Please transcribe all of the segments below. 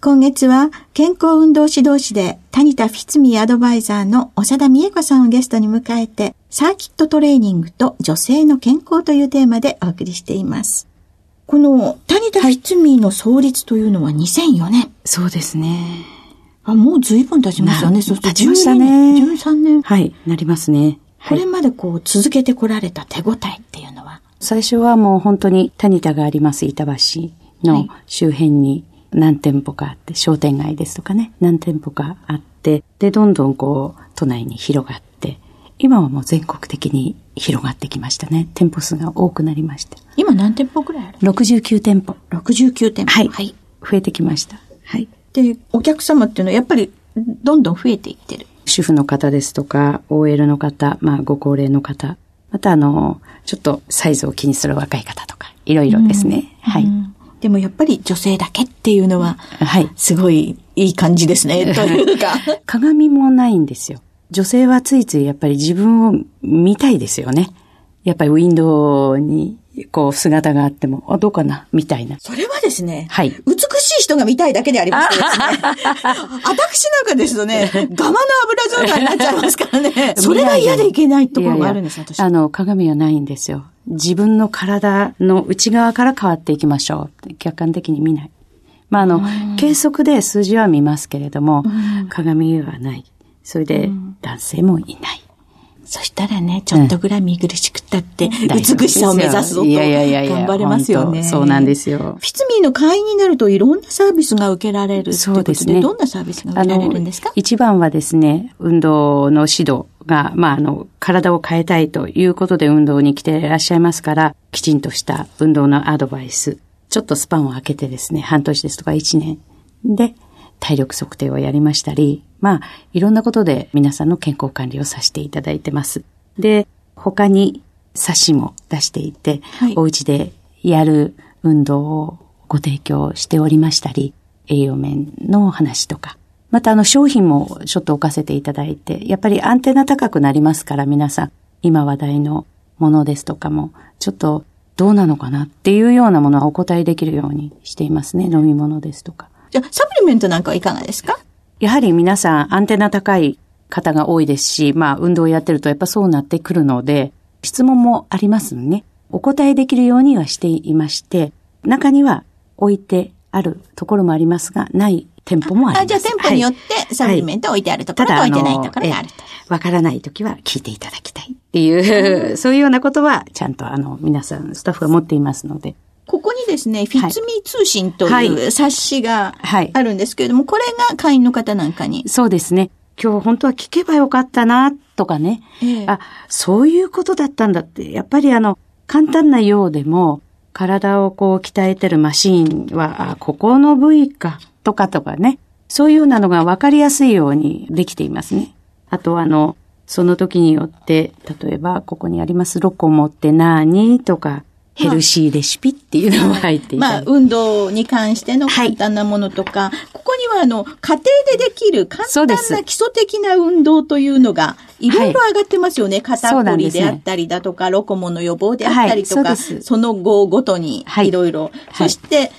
今月は健康運動指導士で谷田フィツミアドバイザーの長田美恵子さんをゲストに迎えてサーキットトレーニングと女性の健康というテーマでお送りしています。この谷田フィツミの創立というのは2004年。はい、そうですね。あ、もう随分経ちましたね。そう経ちましたね。13年。はい、なりますね。これまでこう続けてこられた手応えっていうのは？最初はもう本当に谷田があります板橋の周辺に何店舗かあって、商店街ですとかね、何店舗かあって、で、どんどんこう、都内に広がって、今はもう全国的に広がってきましたね。店舗数が多くなりました。今何店舗くらいある ?69 店舗。69店舗。はい。はい。増えてきました。はい。で、お客様っていうのはやっぱりどんどん増えていってる。主婦の方ですとか、OL の方、まあご高齢の方、またあの、ちょっとサイズを気にする若い方とか、いろいろですね。うん、はい。でもやっぱり女性だけっていうのは、はい。すごいいい感じですね、というか。鏡もないんですよ。女性はついついやっぱり自分を見たいですよね。やっぱりウィンドウにこう姿があっても、あ、どうかな？みたいな。それはですね、はい。美しい人が見たいだけでありますね。私なんかですとね、ガマの油状態になっちゃいますからね。それが嫌でいけないところがあるんです、私。あの、鏡はないんですよ。自分の体の内側から変わっていきましょう。客観的に見ない。まあ、あの、計測で数字は見ますけれども、鏡はない。それで、男性もいない。そしたらね、ちょっとぐらい見苦しくったって、美しさを目指すぞと、いやいやいや頑張れますよね。そうなんですよ。フィツミーの会員になるといろんなサービスが受けられるそうですね。どんなサービスが受けられるんですか？一番はですね、運動の指導が、まあ、あの、体を変えたいということで運動に来ていらっしゃいますから、きちんとした運動のアドバイス、ちょっとスパンを空けてですね、半年ですとか1年で体力測定をやりましたり、まあ、いろんなことで皆さんの健康管理をさせていただいてます。で、他に冊子も出していて、はい、お家でやる運動をご提供しておりましたり、栄養面の話とか、またあの商品もちょっと置かせていただいて、やっぱりアンテナ高くなりますから皆さん、今話題のものですとかも、ちょっとどうなのかなっていうようなものはお答えできるようにしていますね。飲み物ですとか。じゃあ、サプリメントなんかはいかがですか？やはり皆さんアンテナ高い方が多いですし、まあ運動をやってるとやっぱそうなってくるので、質問もありますね。お答えできるようにはしていまして、中には置いてあるところもありますが、ない店舗もあります。あじゃあ店舗によってサプリメント置いてあるところと置いてないところがあると。わからないときは聞いていただきたいっていう、そういうようなことはちゃんとあの皆さんスタッフが持っていますので。ここにですね、フィッツミー通信という冊子があるんですけれども、これが会員の方なんかに？そうですね。今日本当は聞けばよかったな、とかね。ええ、あ、そういうことだったんだって。やっぱりあの、簡単なようでも、体をこう鍛えてるマシーンは、あ、ここの部位か、とかとかね。そういうようなのが分かりやすいようにできていますね。あとあの、その時によって、例えばここにありますロコモって何とか、ヘルシーレシピっていうのも入っていまあ、運動に関しての簡単なものとか、はい、ここにはあの、家庭でできる簡単な基礎的な運動というのが、いろいろ上がってますよね。はい、肩こりであったりだとか、ね、ロコモの予防であったりとか、はい、そその後ごとにい。ろいろ。そして、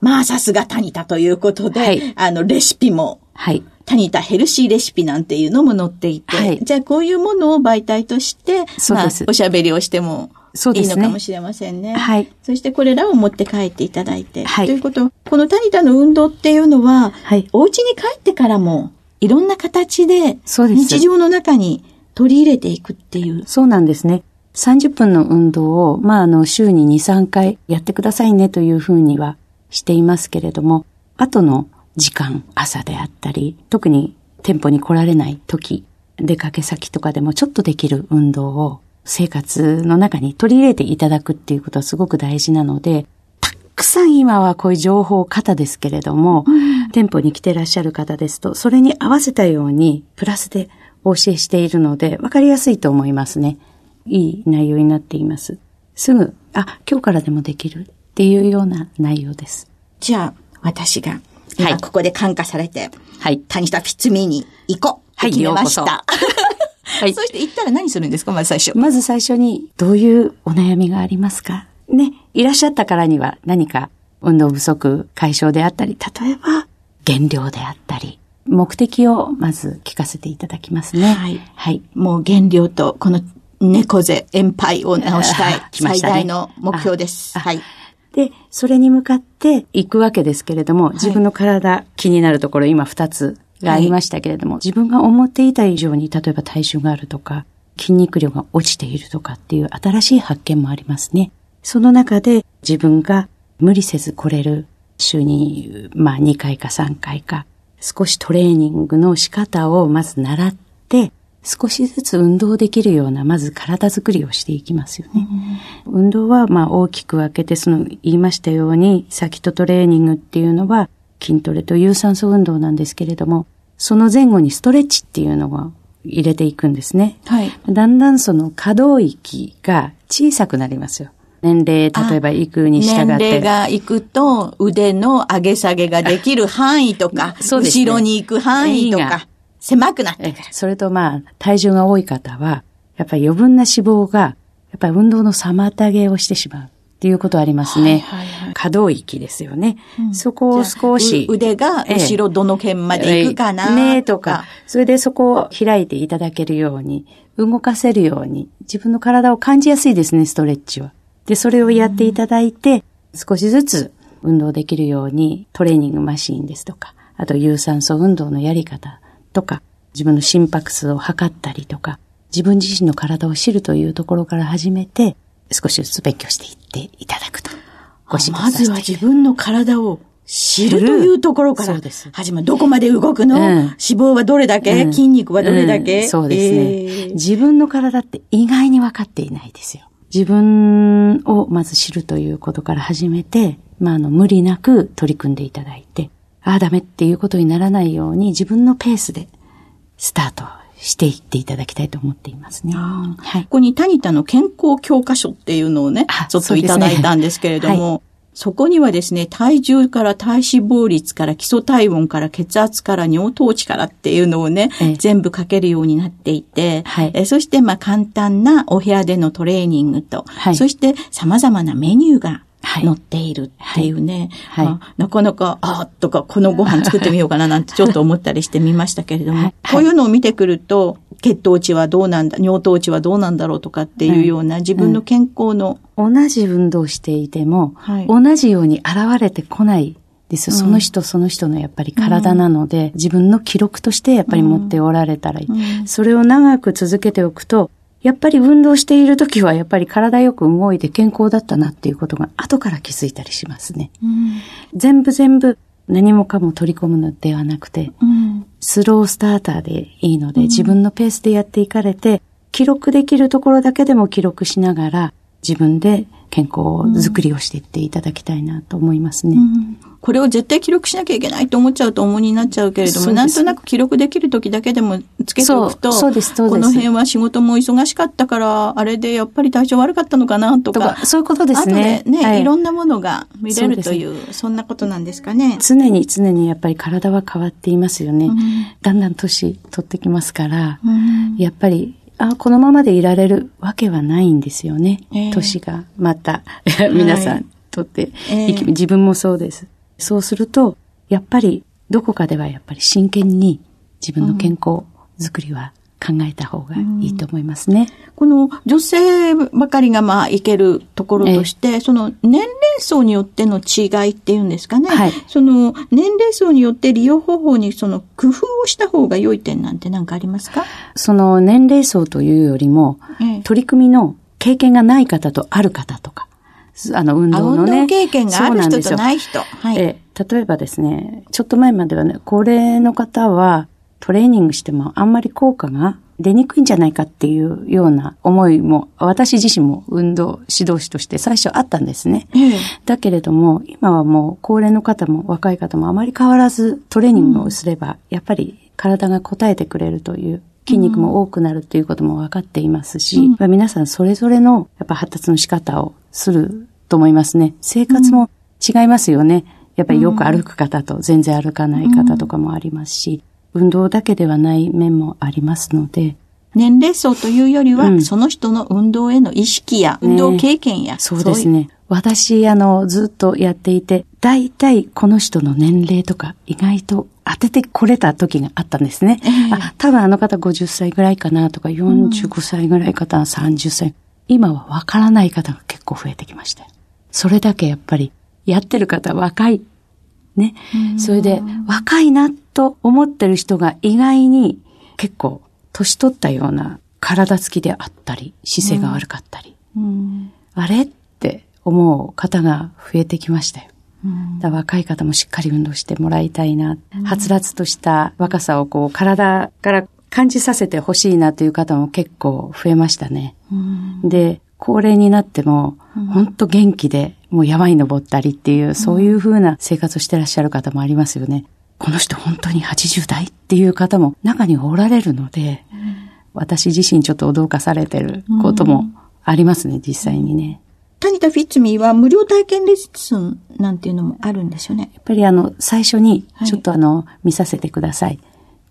まあさすがタニタということで、あの、レシピも。はい。タニタヘルシーレシピなんていうのも載っていて、はい、じゃあこういうものを媒体として、まあ、おしゃべりをしてもいいのかもしれませんね。はい。そしてこれらを持って帰っていただいて。はい。ということ、このタニタの運動っていうのは、はい。お家に帰ってからも、いろんな形で、そうです。日常の中に取り入れていくっていう。そうなんですね。30分の運動を、まあ、あの、週に2、3回やってくださいねというふうにはしていますけれども、後の時間、朝であったり、特に店舗に来られない時、出かけ先とかでもちょっとできる運動を生活の中に取り入れていただくっていうことはすごく大事なので、たくさん今はこういう情報型ですけれども、うん、店舗に来てらっしゃる方ですと、それに合わせたようにプラスでお教えしているので、わかりやすいと思いますね。いい内容になっています。すぐ、あ、今日からでもできるっていうような内容です。じゃあ、私が今ここで感化されて、はい。谷田フィッツミーに行こうはい、決めました。はい。そして行ったら何するんですか？まず最初。まず最初に、どういうお悩みがありますか？ね。いらっしゃったからには何か運動不足解消であったり、例えば減量であったり、目的をまず聞かせていただきますね。はい。はい。もう減量とこの猫背、円杯を直したい、最大の目標です。はい。で、それに向かって行くわけですけれども、自分の体、気になるところ今2つがありましたけれども、はい、自分が思っていた以上に、例えば体重があるとか、筋肉量が落ちているとかっていう新しい発見もありますね。その中で自分が無理せず来れる週に、まあ2回か3回か、少しトレーニングの仕方をまず習って、少しずつ運動できるような、まず体づくりをしていきますよね。うん、運動は、まあ大きく分けて、その言いましたように、先とトレーニングっていうのは、筋トレと有酸素運動なんですけれども、その前後にストレッチっていうのを入れていくんですね。はい。だんだんその可動域が小さくなりますよ。年齢、例えば行くに従って。年齢が行くと腕の上げ下げができる範囲とか、そうですね、後ろに行く範囲とか。狭くなってくる。それとまあ、体重が多い方は、やっぱり余分な脂肪が、やっぱり運動の妨げをしてしまう。っていうことありますね。はいはいはい、可動域ですよね。うん、そこを少し。腕が後ろどの辺まで行くかな、ええ、ねとか。それでそこを開いていただけるように、動かせるように、自分の体を感じやすいですね、ストレッチは。で、それをやっていただいて、うん、少しずつ運動できるように、トレーニングマシーンですとか、あと有酸素運動のやり方とか、自分の心拍数を測ったりとか、自分自身の体を知るというところから始めて、少しずつ勉強していっていただくと。まずは自分の体を知るというところから始まる。どこまで動くの、うん、脂肪はどれだけ、うん、筋肉はどれだけ、うん、そうですね、えー、自分の体って意外に分かっていないですよ。自分をまず知るということから始めて、まあ、あの、無理なく取り組んでいただいて、ああ、ダメっていうことにならないように自分のペースでスタートしていっていただきたいと思っていますね。はい、ここにタニタの健康教科書っていうのをね、ちょっといただいたんですけれども、そこにはですね、体重から体脂肪率から基礎体温から血圧から尿糖値からっていうのをね、ええ、全部書けるようになっていて、はい、えそしてまあ簡単なお部屋でのトレーニングと、はい、そして様々なメニューが乗っているっていうね、はい。はい。まあ、なかなか、ああ、とか、このご飯作ってみようかななんて ちょっと思ったりしてみましたけれども、はい、こういうのを見てくると、血糖値はどうなんだ、尿糖値はどうなんだろうとかっていうような自分の健康の、うん、同じ運動していても、同じように現れてこないです。その人その人のやっぱり体なので、うん、自分の記録としてやっぱり持っておられたらいい、うん、それを長く続けておくと、やっぱり運動している時はやっぱり体よく動いて健康だったなっていうことが後から気づいたりしますね。うん、全部全部何もかも取り込むのではなくて、うん、スロースターターでいいので、自分のペースでやっていかれて、記録できるところだけでも記録しながら、自分で健康づくりをしていっていただきたいなと思いますね。うんこれを絶対記録しなきゃいけないと思っちゃうと重荷になっちゃうけれども、なんとなく記録できる時だけでもつけておくと、そうです、そうです。この辺は仕事も忙しかったから、あれでやっぱり体調悪かったのかなとか、そういうことですね。後でね、はい、いろんなものが見れるという、そんなことなんですかね。常に常にやっぱり体は変わっていますよね。うん、だんだん年取ってきますから、うん、やっぱりあ、このままでいられるわけはないんですよね。えー、年がまた、皆さんとって、えー、自分もそうです。そうすると、やっぱりどこかではやっぱり真剣に自分の健康づくりは考えた方がいいと思いますね。うん、この女性ばかりがまあいけるところとして、その年齢層によっての違いっていうんですかね。はい、その年齢層によって利用方法にその工夫をした方が良い点なんて何かありますか？その年齢層というよりも、ええ、取り組みの経験がない方とある方とか、あの運動のね。運動経験がある人とない人。はい、え例えばですね、ちょっと前まではね、高齢の方はトレーニングしてもあんまり効果が出にくいんじゃないかっていうような思いも、私自身も運動指導士として最初あったんですね。ええ、だけれども、今はもう高齢の方も若い方もあまり変わらずトレーニングをすれば、やっぱり体が応えてくれるという筋肉も多くなるということも分かっていますし、うん、皆さんそれぞれのやっぱ発達の仕方をすると思いますね。生活も違いますよね。やっぱりよく歩く方と全然歩かない方とかもありますし、運動だけではない面もありますので、年齢層というよりは、うん、その人の運動への意識や、運動経験や、ね、そうですね。私、あの、ずっとやっていて、大体この人の年齢とか意外と当ててこれた時があったんですね。えー、あ、多分あの方50歳ぐらいかなとか、45歳ぐらい方、うん、30歳。今はわからない方が結構増えてきました。それだけやっぱり、やってる方若い。ね。それで、若いなと思ってる人が意外に結構、年取ったような体つきであったり、姿勢が悪かったり。あれって思う方が増えてきましたよ。だ若い方もしっかり運動してもらいたいな。はつらつとした若さをこう体から感じさせてほしいなという方も結構増えましたね。で、高齢になっても、本当元気で、もう山に登ったりっていう、そういう風な生活をしてらっしゃる方もありますよね。この人本当に80代っていう方も中におられるので、私自身ちょっと驚かされてることもありますね、実際にね。谷田フィッツミーは無料体験レッスンなんていうのもあるんですよね。やっぱりあの、最初にちょっとあの、はい、見させてください。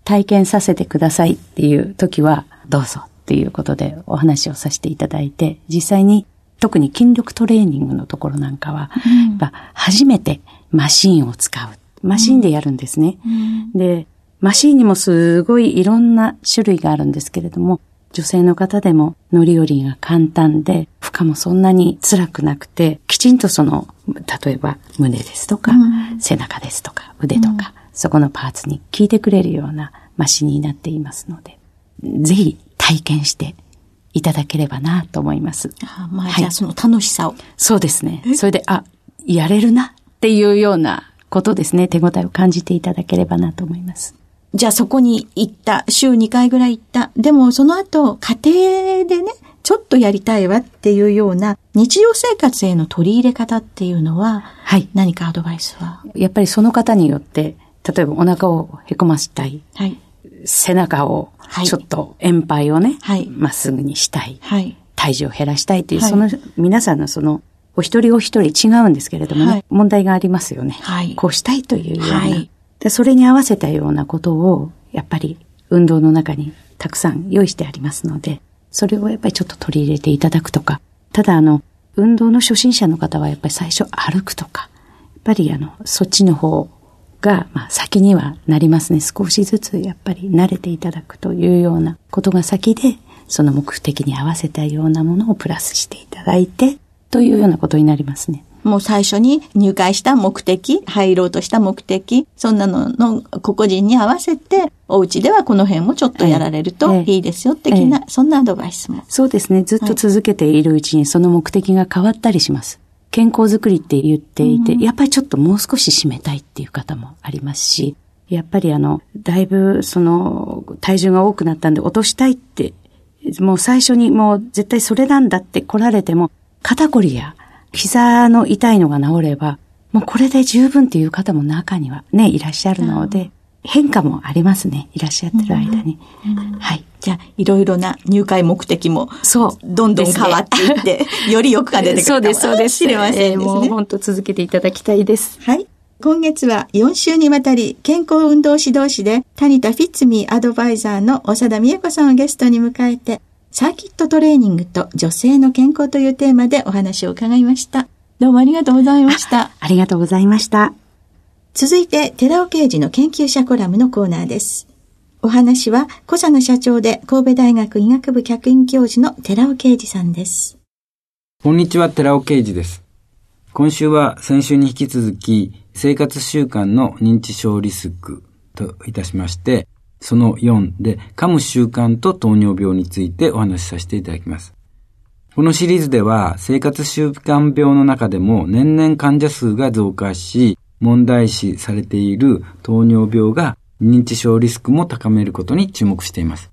体験させてくださいっていう時は、どうぞっていうことでお話をさせていただいて、実際に特に筋力トレーニングのところなんかは、うん、やっぱ初めてマシーンを使う。マシーンでやるんですね。うん、で、マシーンにもすごいいろんな種類があるんですけれども、女性の方でも乗り降りが簡単で、負荷もそんなに辛くなくて、きちんとその、例えば胸ですとか、うん、背中ですとか、腕とか、そこのパーツに効いてくれるようなマシンになっていますので、ぜひ体験していただければなと思います。あまあ、じゃあその楽しさを。そうですね。それで、あ、やれるなっていうようなことですね。手応えを感じていただければなと思います。じゃあそこに行った。週2回ぐらい行った。でもその後、家庭でね、ちょっとやりたいわっていうような日常生活への取り入れ方っていうのは、はい。何かアドバイスは？やっぱりその方によって、例えばお腹をへこましたい。はい。背中をちょっと円杯をね、はい、まっすぐにしたい。はい。体重を減らしたいっていう、はい、その皆さんのその、お一人お一人違うんですけれどもね、はい、問題がありますよね。はい。こうしたいというような。はい。で、それに合わせたようなことを、やっぱり運動の中にたくさん用意してありますので、それをやっぱりちょっと取り入れていただくとか、ただあの、運動の初心者の方はやっぱり最初歩くとか、やっぱりあの、そっちの方が、まあ、先にはなりますね。少しずつやっぱり慣れていただくというようなことが先で、その目的に合わせたようなものをプラスしていただいて、というようなことになりますね。もう最初に入会した目的、入ろうとした目的、そんなのの個々人に合わせて、お家ではこの辺もちょっとやられるといいですよ、的な、そんなアドバイスも。そうですね。ずっと続けているうちにその目的が変わったりします。健康づくりって言っていて、うん、やっぱりちょっともう少し締めたいっていう方もありますし、やっぱりあの、だいぶその体重が多くなったんで落としたいって、もう最初にもう絶対それなんだって来られても、肩こりや膝の痛いのが治れば、もうこれで十分っていう方も中にはね、いらっしゃるので、変化もありますね。いらっしゃってる間に。はい。じゃあ、いろいろな入会目的も、そう。どんどん変わっていって、よりよくが出てくるそうです、そうです。知れませんね。えー、もう本当続けていただきたいです。はい。今月は4週にわたり健康運動指導士で谷田フィッツミーアドバイザーの長田美恵子さんをゲストに迎えてサーキットトレーニングと女性の健康というテーマでお話を伺いました。どうもありがとうございましたあ。ありがとうございました。続いて、寺尾刑事の研究者コラムのコーナーです。お話は、小佐野社長で神戸大学医学部客員教授の寺尾啓二さんです。こんにちは、寺尾啓二です。今週は先週に引き続き、生活習慣の認知症リスクといたしまして、その4で噛む習慣と糖尿病についてお話しさせていただきます。このシリーズでは生活習慣病の中でも年々患者数が増加し、問題視されている糖尿病が認知症リスクも高めることに注目しています。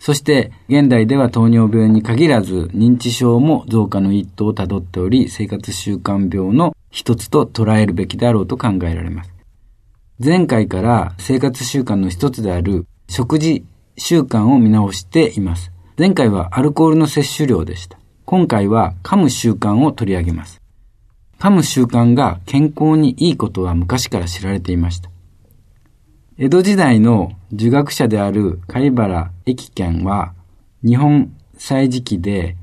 そして、現代では糖尿病に限らず、認知症も増加の一途をたどっており、生活習慣病の一つと捉えるべきであろうと考えられます。前回から生活習慣の一つである食事習慣を見直しています。前回はアルコールの摂取量でした。今回は噛む習慣を取り上げます。噛む習慣が健康にいいことは昔から知られていました。江戸時代の儒学者である貝原駅健は、日本歳時記で、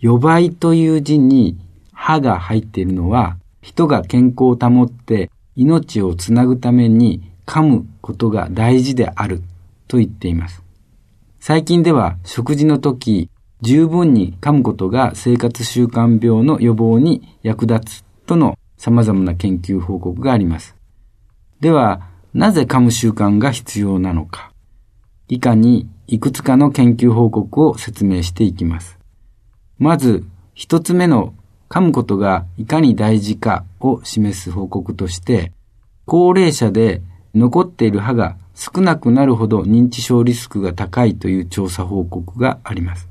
予売という字に歯が入っているのは、人が健康を保って命をつなぐために噛むことが大事であると言っています。最近では食事の時、十分に噛むことが生活習慣病の予防に役立つとの様々な研究報告があります。では、なぜ噛む習慣が必要なのか。以下にいくつかの研究報告を説明していきます。まず、一つ目の噛むことがいかに大事かを示す報告として、高齢者で残っている歯が少なくなるほど認知症リスクが高いという調査報告があります。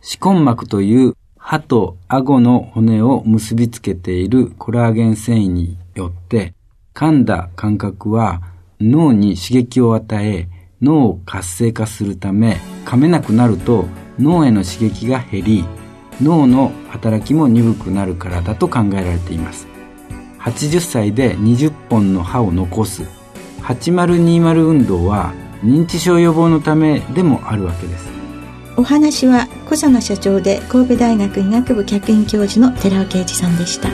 歯根膜という歯と顎の骨を結びつけているコラーゲン繊維によって噛んだ感覚は脳に刺激を与え脳を活性化するため噛めなくなると脳への刺激が減り脳の働きも鈍くなるからだと考えられています。80歳で20本の歯を残す。8020運動は認知症予防のためでもあるわけです。お話は小佐野社長で神戸大学医学部客員教授の寺尾啓二さんでした。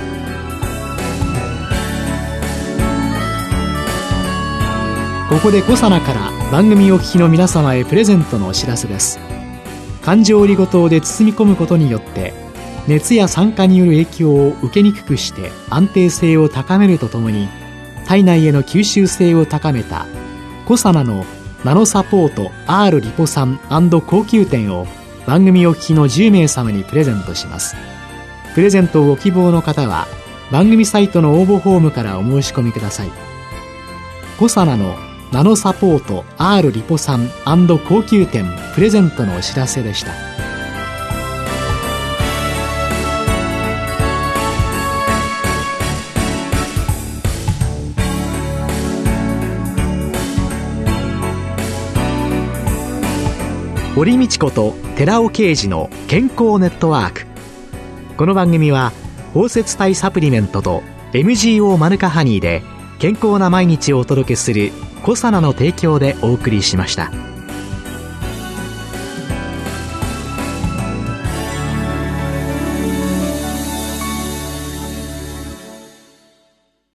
ここで小佐奈から番組お聞きの皆様へプレゼントのお知らせです環状オリゴ糖で包み込むことによって熱や酸化による影響を受けにくくして安定性を高めるとともに体内への吸収性を高めたコサナのナノサポート R リポ酸高級店を番組お聞きの10名様にプレゼントします。プレゼントをご希望の方は番組サイトの応募フォームからお申し込みください。コサナのナノサポート R リポ酸高級店プレゼントのお知らせでした。堀道子と寺尾啓二の健康ネットワーク。この番組は包摂体サプリメントと MGO マヌカハニーで健康な毎日をお届けする「コサナの提供」でお送りしました。